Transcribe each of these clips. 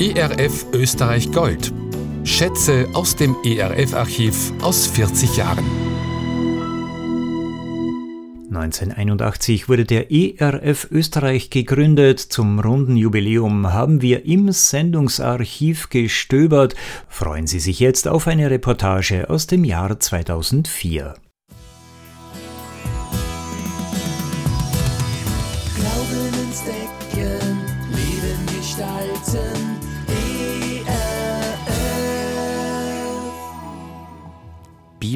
ERF Österreich Gold. Schätze aus dem ERF-Archiv aus 40 Jahren. 1981 wurde der ERF Österreich gegründet. Zum runden Jubiläum haben wir im Sendungsarchiv gestöbert. Freuen Sie sich jetzt auf eine Reportage aus dem Jahr 2004.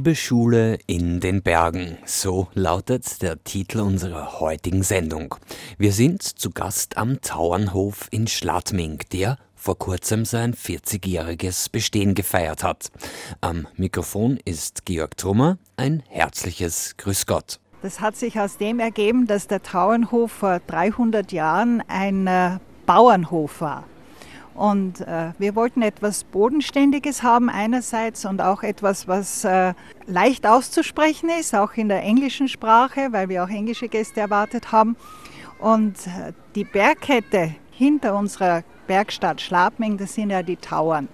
Bibelschule in den Bergen. So lautet der Titel unserer heutigen Sendung. Wir sind zu Gast am Tauernhof in Schladming, der vor kurzem sein 40-jähriges Bestehen gefeiert hat. Am Mikrofon ist Georg Trummer. Ein herzliches Grüß Gott. Das hat sich aus dem ergeben, dass der Tauernhof vor 300 Jahren ein äh, Bauernhof war. Und äh, wir wollten etwas Bodenständiges haben einerseits und auch etwas, was äh, leicht auszusprechen ist, auch in der englischen Sprache, weil wir auch englische Gäste erwartet haben. Und äh, die Bergkette hinter unserer Bergstadt Schlapming, das sind ja die Tauern.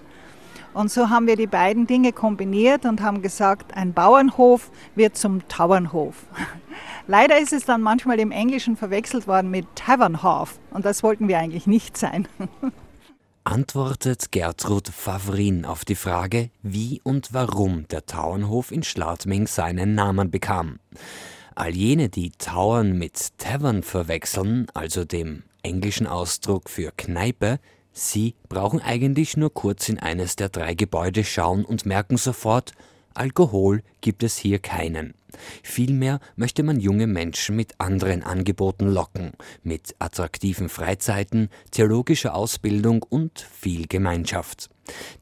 Und so haben wir die beiden Dinge kombiniert und haben gesagt, ein Bauernhof wird zum Tauernhof. Leider ist es dann manchmal im Englischen verwechselt worden mit Tavernhof und das wollten wir eigentlich nicht sein. antwortet Gertrud Favrin auf die Frage, wie und warum der Tauernhof in Schladming seinen Namen bekam. All jene, die Tauern mit Tavern verwechseln, also dem englischen Ausdruck für Kneipe, sie brauchen eigentlich nur kurz in eines der drei Gebäude schauen und merken sofort, Alkohol gibt es hier keinen. Vielmehr möchte man junge Menschen mit anderen Angeboten locken, mit attraktiven Freizeiten, theologischer Ausbildung und viel Gemeinschaft.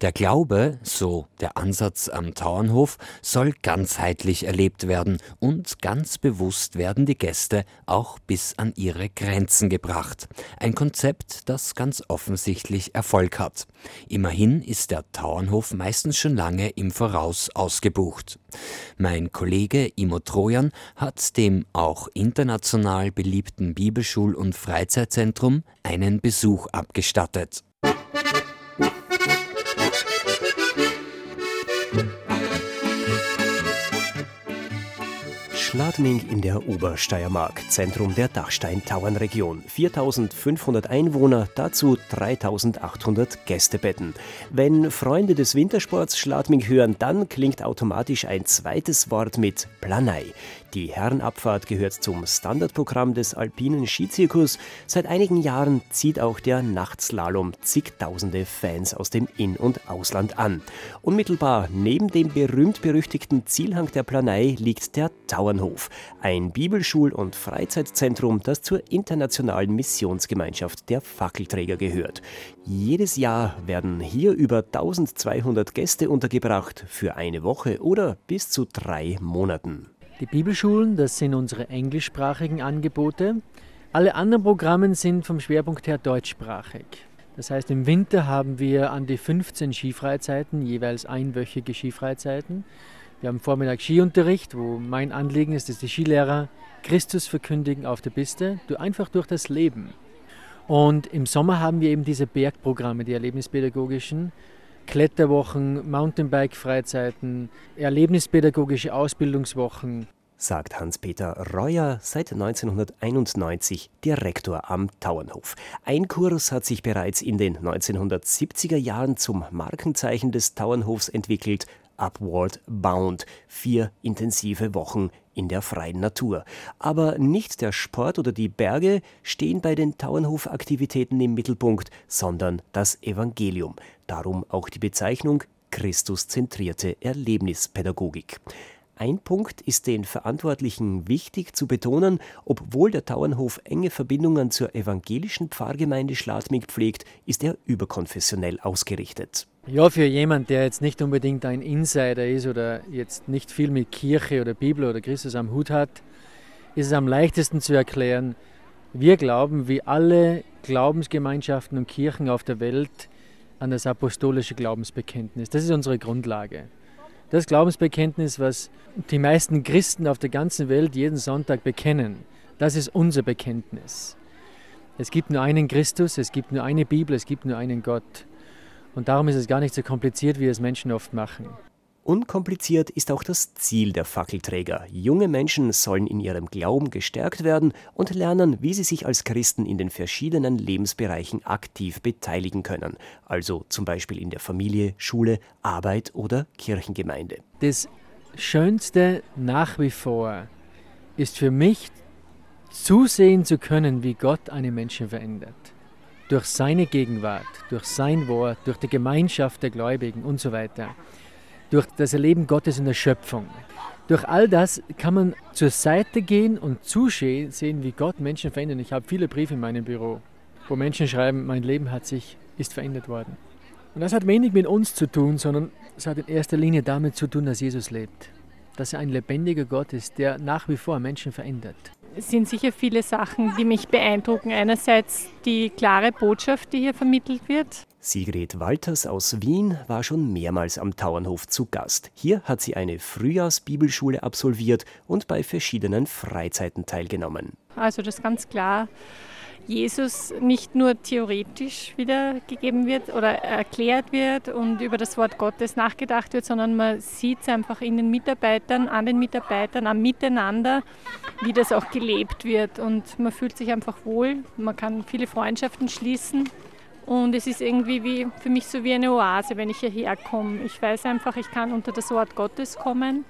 Der Glaube, so der Ansatz am Tauernhof, soll ganzheitlich erlebt werden und ganz bewusst werden die Gäste auch bis an ihre Grenzen gebracht. Ein Konzept, das ganz offensichtlich Erfolg hat. Immerhin ist der Tauernhof meistens schon lange im Voraus ausgebucht. Mein Kollege Imo Trojan hat dem auch international beliebten Bibelschul- und Freizeitzentrum einen Besuch abgestattet. Schladming in der Obersteiermark, Zentrum der Dachstein-Tauernregion. 4500 Einwohner, dazu 3800 Gästebetten. Wenn Freunde des Wintersports Schladming hören, dann klingt automatisch ein zweites Wort mit Planei. Die Herrenabfahrt gehört zum Standardprogramm des alpinen Skizirkus. Seit einigen Jahren zieht auch der Nachtslalom zigtausende Fans aus dem In- und Ausland an. Unmittelbar neben dem berühmt-berüchtigten Zielhang der Planei liegt der Tauernhof, ein Bibelschul- und Freizeitzentrum, das zur internationalen Missionsgemeinschaft der Fackelträger gehört. Jedes Jahr werden hier über 1200 Gäste untergebracht für eine Woche oder bis zu drei Monaten. Die Bibelschulen, das sind unsere englischsprachigen Angebote. Alle anderen Programme sind vom Schwerpunkt her deutschsprachig. Das heißt, im Winter haben wir an die 15 Skifreizeiten, jeweils einwöchige Skifreizeiten. Wir haben Vormittag Skiunterricht, wo mein Anliegen ist, dass die Skilehrer Christus verkündigen auf der Piste, einfach durch das Leben. Und im Sommer haben wir eben diese Bergprogramme, die erlebnispädagogischen, Kletterwochen, Mountainbike-Freizeiten, erlebnispädagogische Ausbildungswochen. Sagt Hans-Peter Reuer, seit 1991 Direktor am Tauernhof. Ein Kurs hat sich bereits in den 1970er Jahren zum Markenzeichen des Tauernhofs entwickelt, Upward Bound. Vier intensive Wochen in der freien Natur. Aber nicht der Sport oder die Berge stehen bei den Tauernhof-Aktivitäten im Mittelpunkt, sondern das Evangelium. Darum auch die Bezeichnung Christuszentrierte Erlebnispädagogik. Ein Punkt ist den Verantwortlichen wichtig zu betonen, obwohl der Tauernhof enge Verbindungen zur evangelischen Pfarrgemeinde Schladming pflegt, ist er überkonfessionell ausgerichtet. Ja, für jemand, der jetzt nicht unbedingt ein Insider ist oder jetzt nicht viel mit Kirche oder Bibel oder Christus am Hut hat, ist es am leichtesten zu erklären, wir glauben wie alle Glaubensgemeinschaften und Kirchen auf der Welt an das apostolische Glaubensbekenntnis. Das ist unsere Grundlage. Das Glaubensbekenntnis, was die meisten Christen auf der ganzen Welt jeden Sonntag bekennen, das ist unser Bekenntnis. Es gibt nur einen Christus, es gibt nur eine Bibel, es gibt nur einen Gott. Und darum ist es gar nicht so kompliziert, wie es Menschen oft machen. Unkompliziert ist auch das Ziel der Fackelträger. Junge Menschen sollen in ihrem Glauben gestärkt werden und lernen, wie sie sich als Christen in den verschiedenen Lebensbereichen aktiv beteiligen können. Also zum Beispiel in der Familie, Schule, Arbeit oder Kirchengemeinde. Das Schönste nach wie vor ist für mich zusehen zu können, wie Gott einen Menschen verändert. Durch seine Gegenwart, durch sein Wort, durch die Gemeinschaft der Gläubigen und so weiter durch das Erleben Gottes in der Schöpfung. Durch all das kann man zur Seite gehen und zusehen, sehen, wie Gott Menschen verändert. Ich habe viele Briefe in meinem Büro, wo Menschen schreiben, mein Leben hat sich, ist verändert worden. Und das hat wenig mit uns zu tun, sondern es hat in erster Linie damit zu tun, dass Jesus lebt. Dass er ein lebendiger Gott ist, der nach wie vor Menschen verändert. Es sind sicher viele Sachen, die mich beeindrucken. Einerseits die klare Botschaft, die hier vermittelt wird. Sigrid Walters aus Wien war schon mehrmals am Tauernhof zu Gast. Hier hat sie eine Frühjahrsbibelschule absolviert und bei verschiedenen Freizeiten teilgenommen. Also das ganz klar Jesus nicht nur theoretisch wiedergegeben wird oder erklärt wird und über das Wort Gottes nachgedacht wird, sondern man sieht es einfach in den Mitarbeitern, an den Mitarbeitern, am Miteinander, wie das auch gelebt wird. Und man fühlt sich einfach wohl, man kann viele Freundschaften schließen und es ist irgendwie wie, für mich so wie eine Oase, wenn ich hierher komme. Ich weiß einfach, ich kann unter das Wort Gottes kommen.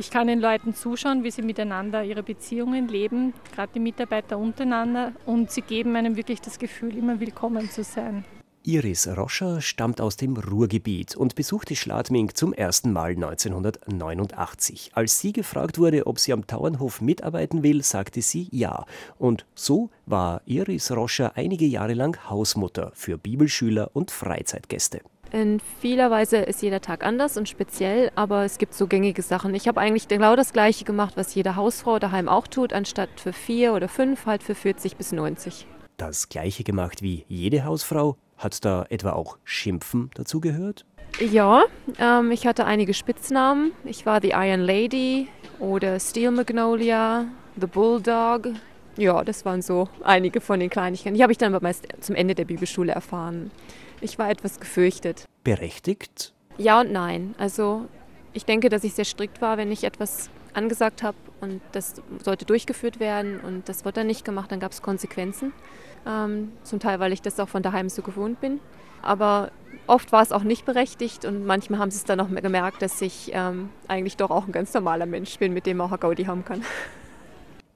Ich kann den Leuten zuschauen, wie sie miteinander ihre Beziehungen leben, gerade die Mitarbeiter untereinander. Und sie geben einem wirklich das Gefühl, immer willkommen zu sein. Iris Roscher stammt aus dem Ruhrgebiet und besuchte Schladming zum ersten Mal 1989. Als sie gefragt wurde, ob sie am Tauernhof mitarbeiten will, sagte sie ja. Und so war Iris Roscher einige Jahre lang Hausmutter für Bibelschüler und Freizeitgäste. In vieler Weise ist jeder Tag anders und speziell, aber es gibt so gängige Sachen. Ich habe eigentlich genau das Gleiche gemacht, was jede Hausfrau daheim auch tut, anstatt für vier oder fünf halt für 40 bis 90. Das Gleiche gemacht wie jede Hausfrau, hat da etwa auch Schimpfen dazugehört? Ja, ähm, ich hatte einige Spitznamen. Ich war die Iron Lady oder Steel Magnolia, The Bulldog. Ja, das waren so einige von den Kleinigkeiten. Die habe ich dann aber meist zum Ende der Bibelschule erfahren. Ich war etwas gefürchtet. Berechtigt? Ja und nein. Also ich denke, dass ich sehr strikt war, wenn ich etwas angesagt habe und das sollte durchgeführt werden und das wurde dann nicht gemacht, dann gab es Konsequenzen. Ähm, zum Teil, weil ich das auch von daheim so gewohnt bin. Aber oft war es auch nicht berechtigt und manchmal haben sie es dann auch gemerkt, dass ich ähm, eigentlich doch auch ein ganz normaler Mensch bin, mit dem man auch Gaudi haben kann.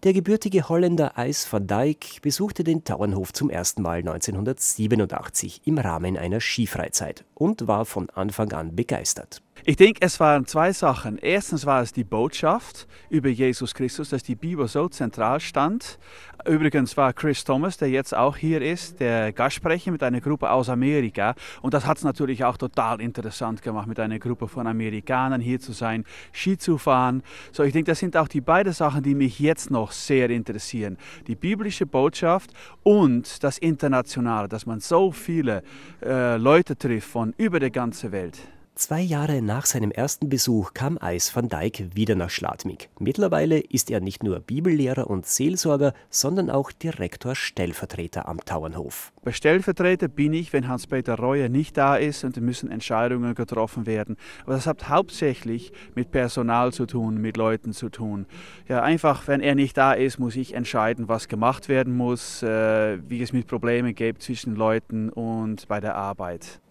Der gebürtige Holländer Eis van Dijk besuchte den Tauernhof zum ersten Mal 1987 im Rahmen einer Skifreizeit und war von Anfang an begeistert. Ich denke, es waren zwei Sachen. Erstens war es die Botschaft über Jesus Christus, dass die Bibel so zentral stand. Übrigens war Chris Thomas, der jetzt auch hier ist, der Gastsprecher mit einer Gruppe aus Amerika. Und das hat es natürlich auch total interessant gemacht, mit einer Gruppe von Amerikanern hier zu sein, Ski zu fahren. So, ich denke, das sind auch die beiden Sachen, die mich jetzt noch sehr interessieren. Die biblische Botschaft und das Internationale, dass man so viele äh, Leute trifft von über der ganzen Welt. Zwei Jahre nach seinem ersten Besuch kam Eis van Dijk wieder nach Schladming. Mittlerweile ist er nicht nur Bibellehrer und Seelsorger, sondern auch Direktor-Stellvertreter am Tauernhof. Bei Stellvertreter bin ich, wenn Hans-Peter Reuer nicht da ist und müssen Entscheidungen getroffen werden. Aber das hat hauptsächlich mit Personal zu tun, mit Leuten zu tun. Ja, einfach, wenn er nicht da ist, muss ich entscheiden, was gemacht werden muss, äh, wie es mit Problemen gibt zwischen Leuten und bei der Arbeit.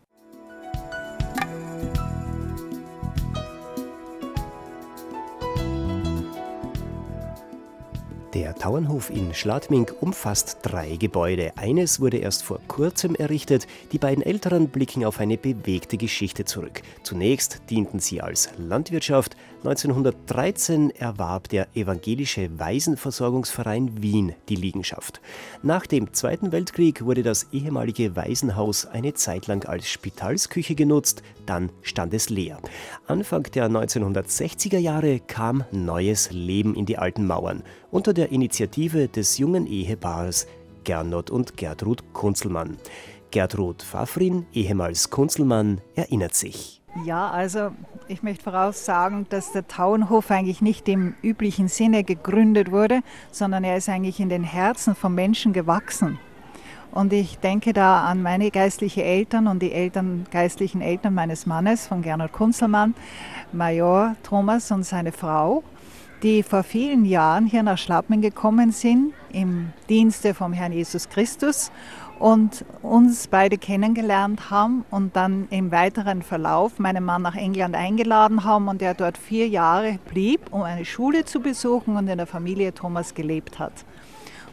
Bye. Der Tauernhof in Schladming umfasst drei Gebäude. Eines wurde erst vor kurzem errichtet. Die beiden älteren blicken auf eine bewegte Geschichte zurück. Zunächst dienten sie als Landwirtschaft. 1913 erwarb der Evangelische Waisenversorgungsverein Wien die Liegenschaft. Nach dem Zweiten Weltkrieg wurde das ehemalige Waisenhaus eine Zeit lang als Spitalsküche genutzt, dann stand es leer. Anfang der 1960er Jahre kam neues Leben in die alten Mauern unter der Initiative des jungen Ehepaars Gernot und Gertrud Kunzelmann. Gertrud Pfaffrin, ehemals Kunzelmann, erinnert sich. Ja, also ich möchte voraussagen, dass der Tauenhof eigentlich nicht im üblichen Sinne gegründet wurde, sondern er ist eigentlich in den Herzen von Menschen gewachsen. Und ich denke da an meine geistlichen Eltern und die Eltern, geistlichen Eltern meines Mannes, von Gernot Kunzelmann, Major Thomas und seine Frau, die vor vielen Jahren hier nach Schlappming gekommen sind, im Dienste vom Herrn Jesus Christus und uns beide kennengelernt haben und dann im weiteren Verlauf meinen Mann nach England eingeladen haben und er dort vier Jahre blieb, um eine Schule zu besuchen und in der Familie Thomas gelebt hat.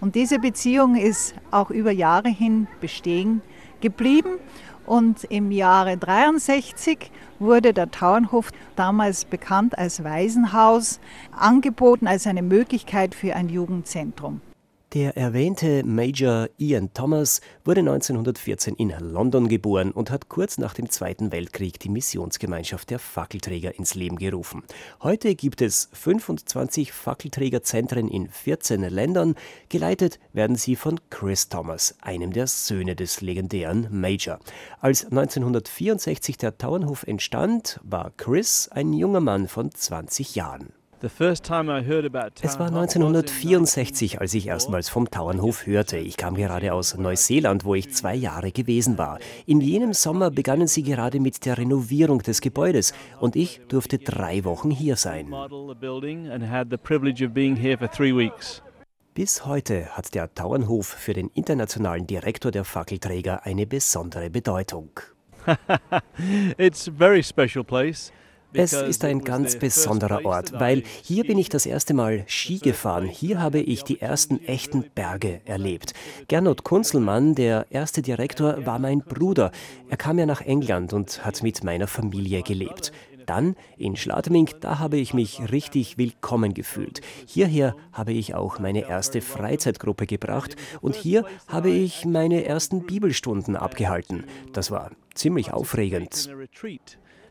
Und diese Beziehung ist auch über Jahre hin bestehen geblieben. Und im Jahre 63 wurde der Tauernhof, damals bekannt als Waisenhaus, angeboten als eine Möglichkeit für ein Jugendzentrum. Der erwähnte Major Ian Thomas wurde 1914 in London geboren und hat kurz nach dem Zweiten Weltkrieg die Missionsgemeinschaft der Fackelträger ins Leben gerufen. Heute gibt es 25 Fackelträgerzentren in 14 Ländern. Geleitet werden sie von Chris Thomas, einem der Söhne des legendären Major. Als 1964 der Tauernhof entstand, war Chris ein junger Mann von 20 Jahren. Es war 1964, als ich erstmals vom Tauernhof hörte. Ich kam gerade aus Neuseeland, wo ich zwei Jahre gewesen war. In jenem Sommer begannen sie gerade mit der Renovierung des Gebäudes und ich durfte drei Wochen hier sein. Bis heute hat der Tauernhof für den internationalen Direktor der Fackelträger eine besondere Bedeutung. It's a very special place. Es ist ein ganz besonderer Ort, weil hier bin ich das erste Mal Ski gefahren. Hier habe ich die ersten echten Berge erlebt. Gernot Kunzelmann, der erste Direktor, war mein Bruder. Er kam ja nach England und hat mit meiner Familie gelebt. Dann in Schladming, da habe ich mich richtig willkommen gefühlt. Hierher habe ich auch meine erste Freizeitgruppe gebracht und hier habe ich meine ersten Bibelstunden abgehalten. Das war ziemlich aufregend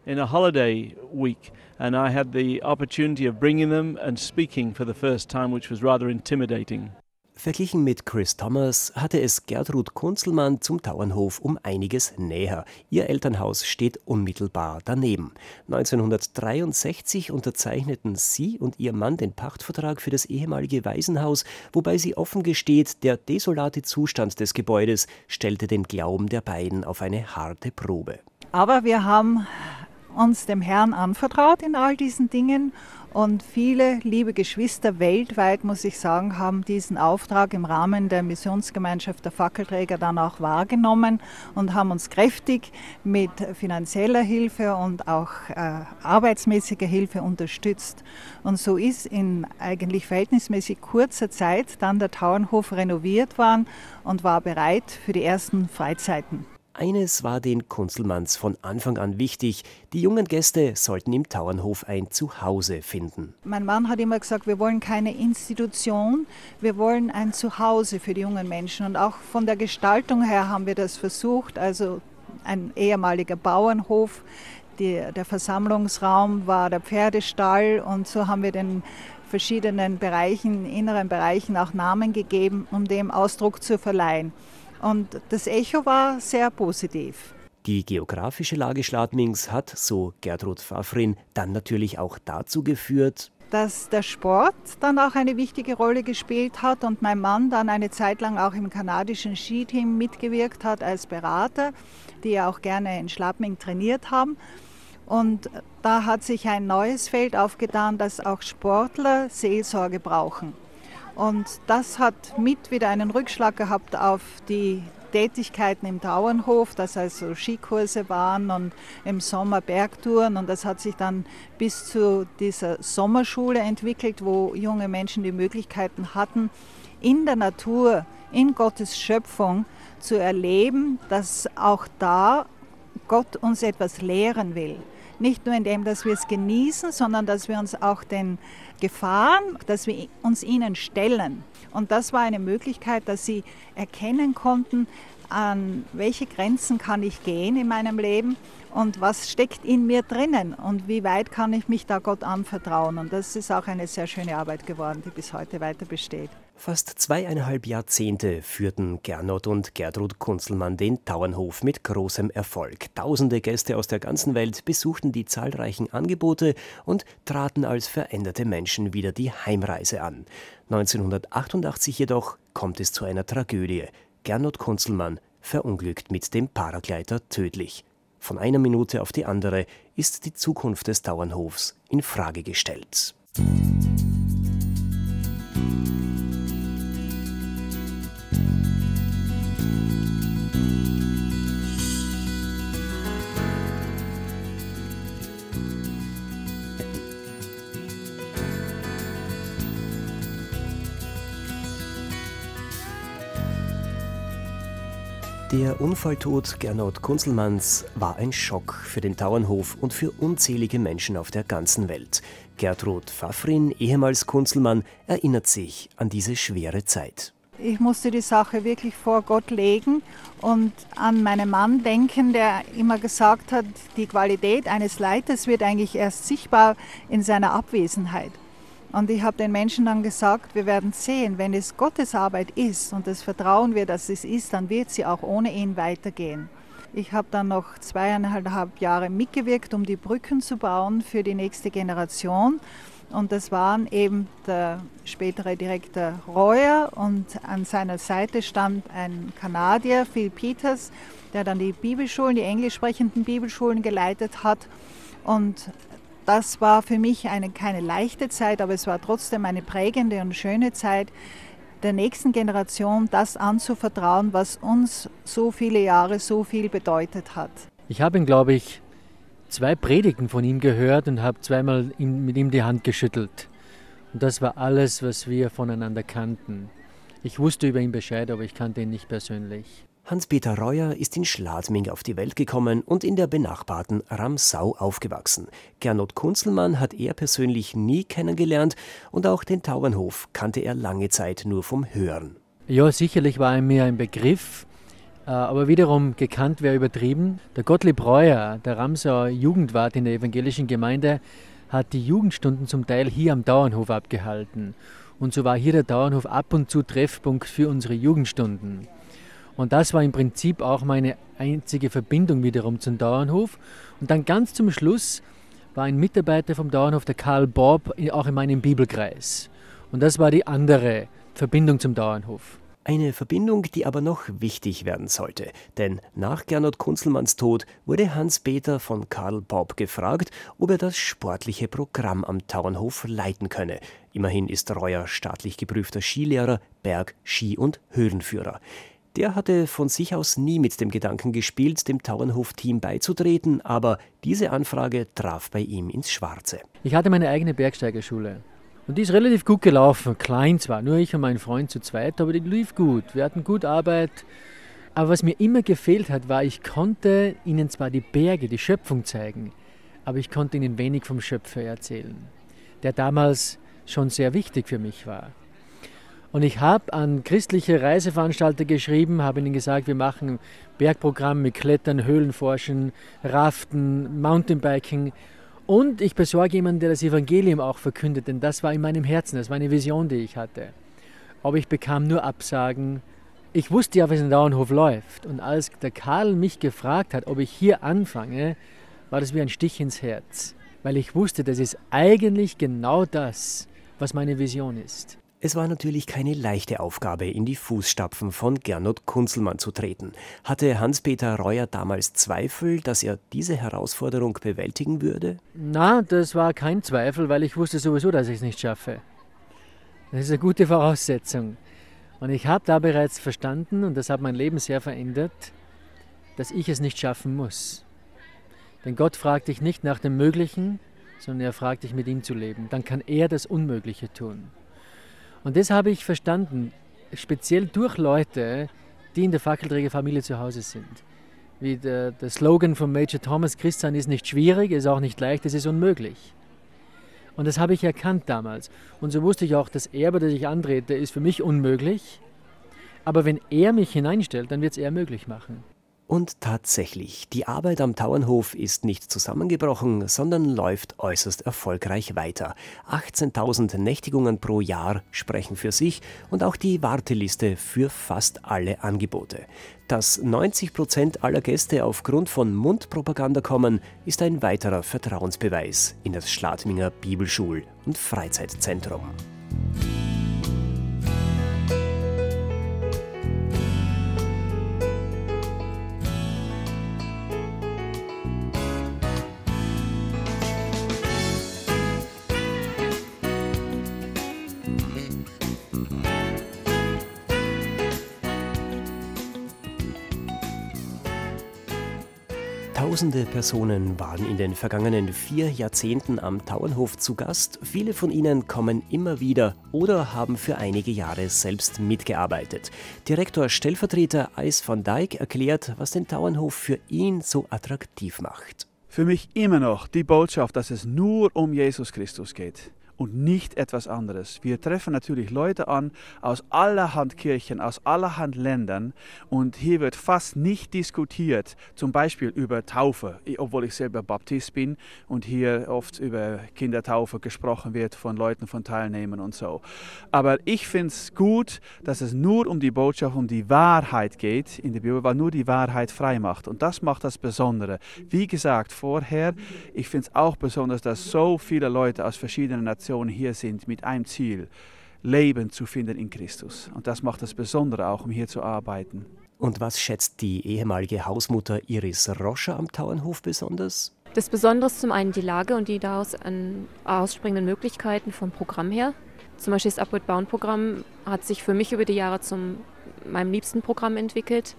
in a holiday week, and I had the opportunity of bringing them and speaking for the first time, which was rather intimidating. Verglichen mit Chris Thomas hatte es Gertrud Kunzelmann zum Tauernhof um einiges näher. Ihr Elternhaus steht unmittelbar daneben. 1963 unterzeichneten sie und ihr Mann den Pachtvertrag für das ehemalige Waisenhaus, wobei sie offen gesteht, der desolate Zustand des Gebäudes stellte den Glauben der beiden auf eine harte Probe. Aber wir haben uns dem Herrn anvertraut in all diesen Dingen. Und viele liebe Geschwister weltweit, muss ich sagen, haben diesen Auftrag im Rahmen der Missionsgemeinschaft der Fackelträger dann auch wahrgenommen und haben uns kräftig mit finanzieller Hilfe und auch äh, arbeitsmäßiger Hilfe unterstützt. Und so ist in eigentlich verhältnismäßig kurzer Zeit dann der Tauernhof renoviert worden und war bereit für die ersten Freizeiten. Eines war den Kunzelmanns von Anfang an wichtig, die jungen Gäste sollten im Tauernhof ein Zuhause finden. Mein Mann hat immer gesagt, wir wollen keine Institution, wir wollen ein Zuhause für die jungen Menschen. Und auch von der Gestaltung her haben wir das versucht, also ein ehemaliger Bauernhof, die, der Versammlungsraum war der Pferdestall und so haben wir den verschiedenen Bereichen, inneren Bereichen auch Namen gegeben, um dem Ausdruck zu verleihen. Und das Echo war sehr positiv. Die geografische Lage Schladmings hat, so Gertrud Pfaffrin, dann natürlich auch dazu geführt, dass der Sport dann auch eine wichtige Rolle gespielt hat und mein Mann dann eine Zeit lang auch im kanadischen Skiteam mitgewirkt hat als Berater, die ja auch gerne in Schladming trainiert haben. Und da hat sich ein neues Feld aufgetan, dass auch Sportler Seelsorge brauchen. Und das hat mit wieder einen Rückschlag gehabt auf die Tätigkeiten im Tauernhof, dass also Skikurse waren und im Sommer Bergtouren. Und das hat sich dann bis zu dieser Sommerschule entwickelt, wo junge Menschen die Möglichkeiten hatten, in der Natur, in Gottes Schöpfung zu erleben, dass auch da Gott uns etwas lehren will. Nicht nur indem, dass wir es genießen, sondern dass wir uns auch den Gefahren, dass wir uns ihnen stellen. Und das war eine Möglichkeit, dass sie erkennen konnten, an welche Grenzen kann ich gehen in meinem Leben und was steckt in mir drinnen und wie weit kann ich mich da Gott anvertrauen. Und das ist auch eine sehr schöne Arbeit geworden, die bis heute weiter besteht. Fast zweieinhalb Jahrzehnte führten Gernot und Gertrud Kunzelmann den Tauernhof mit großem Erfolg. Tausende Gäste aus der ganzen Welt besuchten die zahlreichen Angebote und traten als veränderte Menschen wieder die Heimreise an. 1988 jedoch kommt es zu einer Tragödie. Gernot Kunzelmann verunglückt mit dem Paragleiter tödlich. Von einer Minute auf die andere ist die Zukunft des Dauernhofs in Frage gestellt. Der Unfalltod Gernot Kunzelmanns war ein Schock für den Tauernhof und für unzählige Menschen auf der ganzen Welt. Gertrud Pfaffrin, ehemals Kunzelmann, erinnert sich an diese schwere Zeit. Ich musste die Sache wirklich vor Gott legen und an meinen Mann denken, der immer gesagt hat, die Qualität eines Leiters wird eigentlich erst sichtbar in seiner Abwesenheit. Und ich habe den Menschen dann gesagt, wir werden sehen, wenn es Gottes Arbeit ist und das vertrauen wir, dass es ist, dann wird sie auch ohne ihn weitergehen. Ich habe dann noch zweieinhalb Jahre mitgewirkt, um die Brücken zu bauen für die nächste Generation. Und das waren eben der spätere Direktor Royer und an seiner Seite stand ein Kanadier, Phil Peters, der dann die Bibelschulen, die englisch sprechenden Bibelschulen geleitet hat. Und das war für mich eine, keine leichte Zeit, aber es war trotzdem eine prägende und schöne Zeit, der nächsten Generation das anzuvertrauen, was uns so viele Jahre so viel bedeutet hat. Ich habe ihn, glaube ich, zwei Predigten von ihm gehört und habe zweimal mit ihm die Hand geschüttelt. Und das war alles, was wir voneinander kannten. Ich wusste über ihn Bescheid, aber ich kannte ihn nicht persönlich. Hans-Peter Reuer ist in Schladming auf die Welt gekommen und in der benachbarten Ramsau aufgewachsen. Gernot Kunzelmann hat er persönlich nie kennengelernt und auch den Tauernhof kannte er lange Zeit nur vom Hören. Ja, sicherlich war er mir ein Begriff, äh, aber wiederum gekannt wäre übertrieben. Der Gottlieb Reuer, der Ramsauer Jugendwart in der evangelischen Gemeinde, hat die Jugendstunden zum Teil hier am Dauernhof abgehalten. Und so war hier der Dauernhof ab und zu Treffpunkt für unsere Jugendstunden. Und das war im Prinzip auch meine einzige Verbindung wiederum zum Dauernhof. Und dann ganz zum Schluss war ein Mitarbeiter vom Dauernhof, der Karl Bob, auch in meinem Bibelkreis. Und das war die andere Verbindung zum Dauernhof. Eine Verbindung, die aber noch wichtig werden sollte. Denn nach Gernot Kunzelmanns Tod wurde Hans-Peter von Karl Bob gefragt, ob er das sportliche Programm am Tauernhof leiten könne. Immerhin ist Reuer staatlich geprüfter Skilehrer, Berg-, Ski- und Höhlenführer. Der hatte von sich aus nie mit dem Gedanken gespielt, dem Tauernhof-Team beizutreten, aber diese Anfrage traf bei ihm ins Schwarze. Ich hatte meine eigene Bergsteigerschule. Und die ist relativ gut gelaufen. Klein zwar, nur ich und mein Freund zu zweit, aber die lief gut. Wir hatten gut Arbeit. Aber was mir immer gefehlt hat, war, ich konnte ihnen zwar die Berge, die Schöpfung zeigen, aber ich konnte ihnen wenig vom Schöpfer erzählen, der damals schon sehr wichtig für mich war. Und ich habe an christliche Reiseveranstalter geschrieben, habe ihnen gesagt, wir machen Bergprogramm mit Klettern, Höhlenforschen, Raften, Mountainbiking. Und ich besorge jemanden, der das Evangelium auch verkündet, denn das war in meinem Herzen, das war eine Vision, die ich hatte. Aber ich bekam nur Absagen. Ich wusste ja, was in Dauernhof läuft. Und als der Karl mich gefragt hat, ob ich hier anfange, war das wie ein Stich ins Herz. Weil ich wusste, das ist eigentlich genau das, was meine Vision ist. Es war natürlich keine leichte Aufgabe, in die Fußstapfen von Gernot Kunzelmann zu treten. Hatte Hans-Peter Reuer damals Zweifel, dass er diese Herausforderung bewältigen würde? Na, das war kein Zweifel, weil ich wusste sowieso, dass ich es nicht schaffe. Das ist eine gute Voraussetzung. Und ich habe da bereits verstanden, und das hat mein Leben sehr verändert, dass ich es nicht schaffen muss. Denn Gott fragt dich nicht nach dem Möglichen, sondern er fragt dich, mit ihm zu leben. Dann kann er das Unmögliche tun. Und das habe ich verstanden, speziell durch Leute, die in der Fackelträgerfamilie zu Hause sind. Wie der, der Slogan von Major Thomas, Christian ist nicht schwierig, ist auch nicht leicht, es ist unmöglich. Und das habe ich erkannt damals. Und so wusste ich auch, das Erbe, das ich antrete, ist für mich unmöglich. Aber wenn er mich hineinstellt, dann wird es er möglich machen. Und tatsächlich, die Arbeit am Tauernhof ist nicht zusammengebrochen, sondern läuft äußerst erfolgreich weiter. 18.000 Nächtigungen pro Jahr sprechen für sich und auch die Warteliste für fast alle Angebote. Dass 90 Prozent aller Gäste aufgrund von Mundpropaganda kommen, ist ein weiterer Vertrauensbeweis in das Schladminger Bibelschul- und Freizeitzentrum. Tausende Personen waren in den vergangenen vier Jahrzehnten am Tauernhof zu Gast. Viele von ihnen kommen immer wieder oder haben für einige Jahre selbst mitgearbeitet. Direktor Stellvertreter Eis van Dijk erklärt, was den Tauernhof für ihn so attraktiv macht. Für mich immer noch die Botschaft, dass es nur um Jesus Christus geht und nicht etwas anderes. Wir treffen natürlich Leute an aus allerhand Kirchen, aus allerhand Ländern und hier wird fast nicht diskutiert, zum Beispiel über Taufe, obwohl ich selber Baptist bin und hier oft über Kindertaufe gesprochen wird von Leuten, von Teilnehmern und so. Aber ich finde es gut, dass es nur um die Botschaft, um die Wahrheit geht in der Bibel, weil nur die Wahrheit frei macht und das macht das Besondere. Wie gesagt vorher, ich finde es auch besonders, dass so viele Leute aus verschiedenen Nationen Generation hier sind mit einem Ziel, Leben zu finden in Christus. Und das macht das Besondere auch, um hier zu arbeiten. Und was schätzt die ehemalige Hausmutter Iris Roscher am Tauernhof besonders? Das Besondere ist zum einen die Lage und die daraus ausspringenden Möglichkeiten vom Programm her. Zum Beispiel das Upward Bound Programm hat sich für mich über die Jahre zu meinem liebsten Programm entwickelt,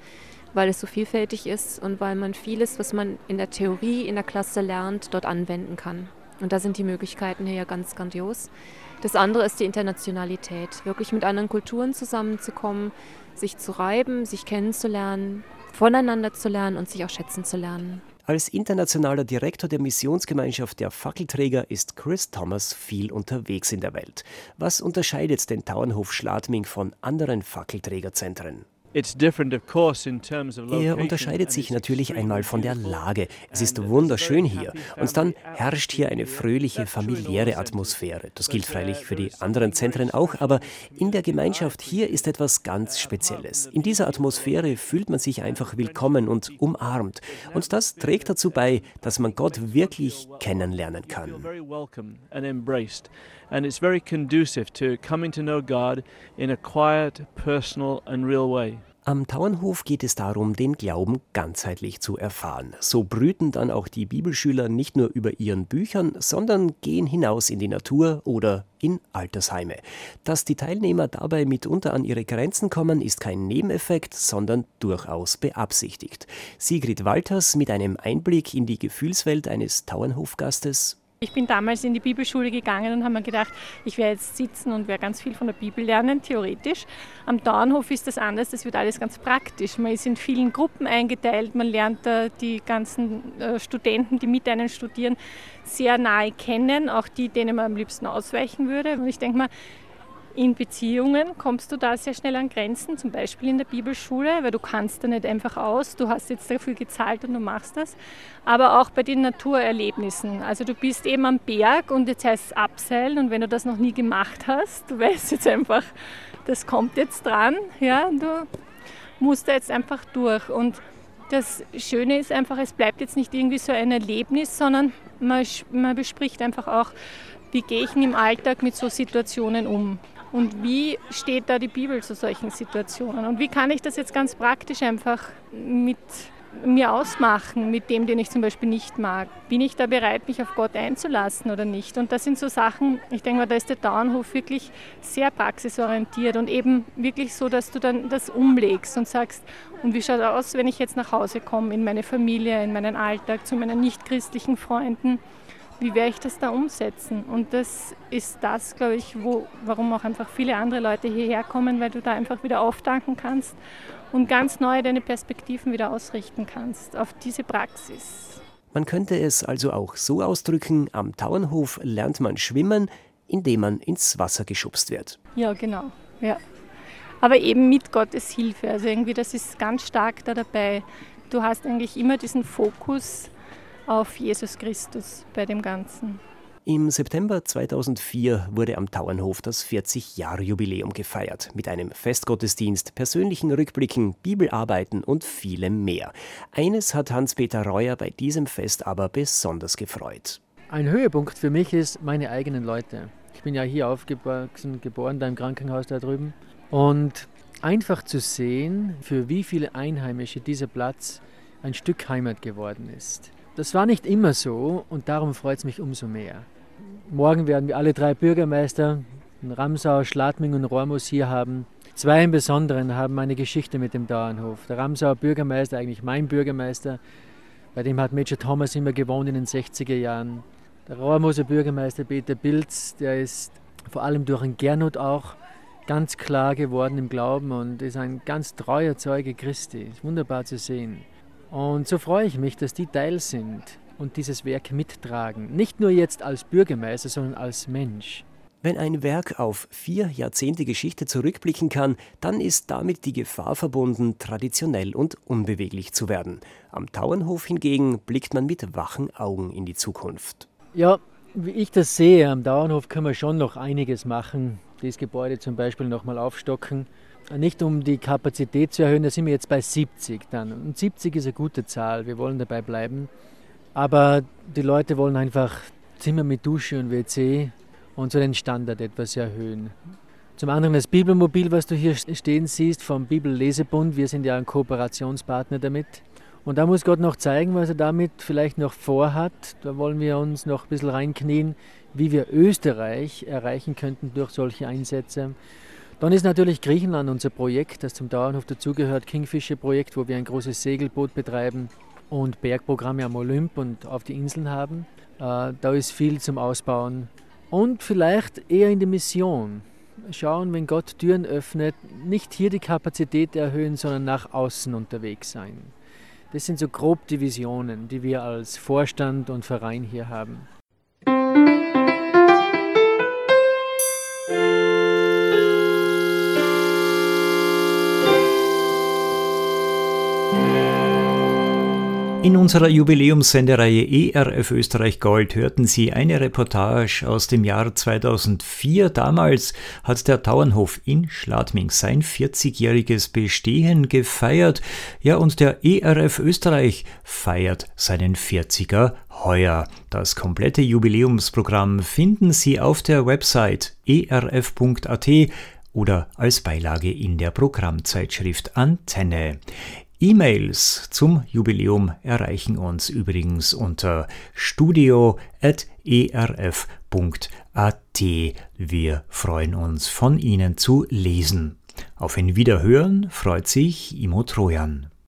weil es so vielfältig ist und weil man vieles, was man in der Theorie in der Klasse lernt, dort anwenden kann. Und da sind die Möglichkeiten hier ja ganz grandios. Das andere ist die Internationalität, wirklich mit anderen Kulturen zusammenzukommen, sich zu reiben, sich kennenzulernen, voneinander zu lernen und sich auch schätzen zu lernen. Als internationaler Direktor der Missionsgemeinschaft der Fackelträger ist Chris Thomas viel unterwegs in der Welt. Was unterscheidet den Tauernhof Schladming von anderen Fackelträgerzentren? Er unterscheidet sich natürlich einmal von der Lage. Es ist wunderschön hier. Und dann herrscht hier eine fröhliche, familiäre Atmosphäre. Das gilt freilich für die anderen Zentren auch, aber in der Gemeinschaft hier ist etwas ganz Spezielles. In dieser Atmosphäre fühlt man sich einfach willkommen und umarmt. Und das trägt dazu bei, dass man Gott wirklich kennenlernen kann. And it's very conducive to coming to know God in a quiet, personal and real way. Am Tauernhof geht es darum, den Glauben ganzheitlich zu erfahren. So brüten dann auch die Bibelschüler nicht nur über ihren Büchern, sondern gehen hinaus in die Natur oder in Altersheime. Dass die Teilnehmer dabei mitunter an ihre Grenzen kommen, ist kein Nebeneffekt, sondern durchaus beabsichtigt. Sigrid Walters mit einem Einblick in die Gefühlswelt eines Tauernhofgastes ich bin damals in die Bibelschule gegangen und habe mir gedacht, ich werde jetzt sitzen und werde ganz viel von der Bibel lernen, theoretisch. Am Dauernhof ist das anders, das wird alles ganz praktisch. Man ist in vielen Gruppen eingeteilt, man lernt die ganzen äh, Studenten, die mit einem studieren, sehr nahe kennen, auch die, denen man am liebsten ausweichen würde. Und ich denke mal, in Beziehungen kommst du da sehr schnell an Grenzen, zum Beispiel in der Bibelschule, weil du kannst da nicht einfach aus, du hast jetzt dafür gezahlt und du machst das. Aber auch bei den Naturerlebnissen. Also du bist eben am Berg und jetzt heißt es abseilen und wenn du das noch nie gemacht hast, du weißt jetzt einfach, das kommt jetzt dran, ja, du musst da jetzt einfach durch. Und das Schöne ist einfach, es bleibt jetzt nicht irgendwie so ein Erlebnis, sondern man, man bespricht einfach auch, wie gehe ich im Alltag mit so Situationen um. Und wie steht da die Bibel zu solchen Situationen? Und wie kann ich das jetzt ganz praktisch einfach mit mir ausmachen, mit dem, den ich zum Beispiel nicht mag? Bin ich da bereit, mich auf Gott einzulassen oder nicht? Und das sind so Sachen, ich denke mal, da ist der Dauernhof wirklich sehr praxisorientiert und eben wirklich so, dass du dann das umlegst und sagst, und wie schaut es aus, wenn ich jetzt nach Hause komme, in meine Familie, in meinen Alltag, zu meinen nichtchristlichen Freunden? Wie werde ich das da umsetzen? Und das ist das, glaube ich, wo, warum auch einfach viele andere Leute hierher kommen, weil du da einfach wieder auftanken kannst und ganz neu deine Perspektiven wieder ausrichten kannst auf diese Praxis. Man könnte es also auch so ausdrücken, am Tauernhof lernt man schwimmen, indem man ins Wasser geschubst wird. Ja, genau. Ja. Aber eben mit Gottes Hilfe. Also irgendwie, das ist ganz stark da dabei. Du hast eigentlich immer diesen Fokus auf Jesus Christus bei dem Ganzen. Im September 2004 wurde am Tauernhof das 40-Jahre-Jubiläum gefeiert, mit einem Festgottesdienst, persönlichen Rückblicken, Bibelarbeiten und vielem mehr. Eines hat Hans-Peter Reuer bei diesem Fest aber besonders gefreut. Ein Höhepunkt für mich ist meine eigenen Leute. Ich bin ja hier aufgewachsen, geboren, da im Krankenhaus da drüben. Und einfach zu sehen, für wie viele Einheimische dieser Platz ein Stück Heimat geworden ist. Das war nicht immer so und darum freut es mich umso mehr. Morgen werden wir alle drei Bürgermeister in Ramsau, Schladming und Rormus hier haben. Zwei im Besonderen haben eine Geschichte mit dem Dauernhof. Der Ramsauer Bürgermeister, eigentlich mein Bürgermeister, Bei dem hat Major Thomas immer gewohnt in den 60er Jahren. Der Rauermoser Bürgermeister Peter Pilz, der ist vor allem durch einen Gernot auch ganz klar geworden im Glauben und ist ein ganz treuer Zeuge Christi. Ist wunderbar zu sehen. Und so freue ich mich, dass die Teil sind und dieses Werk mittragen. Nicht nur jetzt als Bürgermeister, sondern als Mensch. Wenn ein Werk auf vier Jahrzehnte Geschichte zurückblicken kann, dann ist damit die Gefahr verbunden, traditionell und unbeweglich zu werden. Am Tauernhof hingegen blickt man mit wachen Augen in die Zukunft. Ja, wie ich das sehe, am Tauernhof können wir schon noch einiges machen. Das Gebäude zum Beispiel nochmal aufstocken. Nicht um die Kapazität zu erhöhen, da sind wir jetzt bei 70 dann. Und 70 ist eine gute Zahl, wir wollen dabei bleiben. Aber die Leute wollen einfach Zimmer mit Dusche und WC und so den Standard etwas erhöhen. Zum anderen das Bibelmobil, was du hier stehen siehst vom Bibellesebund. Wir sind ja ein Kooperationspartner damit. Und da muss Gott noch zeigen, was er damit vielleicht noch vorhat. Da wollen wir uns noch ein bisschen reinknien, wie wir Österreich erreichen könnten durch solche Einsätze. Dann ist natürlich Griechenland unser Projekt, das zum Dauernhof dazugehört, Kingfisher-Projekt, wo wir ein großes Segelboot betreiben und Bergprogramme am Olymp und auf die Inseln haben. Äh, da ist viel zum Ausbauen und vielleicht eher in die Mission. Schauen, wenn Gott Türen öffnet, nicht hier die Kapazität erhöhen, sondern nach außen unterwegs sein. Das sind so grob die Visionen, die wir als Vorstand und Verein hier haben. In unserer Jubiläumssendereihe ERF Österreich Gold hörten Sie eine Reportage aus dem Jahr 2004. Damals hat der Tauernhof in Schladming sein 40-jähriges Bestehen gefeiert. Ja, und der ERF Österreich feiert seinen 40er heuer. Das komplette Jubiläumsprogramm finden Sie auf der Website erf.at oder als Beilage in der Programmzeitschrift Antenne. E-Mails zum Jubiläum erreichen uns übrigens unter studio.erf.at. Wir freuen uns von Ihnen zu lesen. Auf ein Wiederhören freut sich Imo Trojan.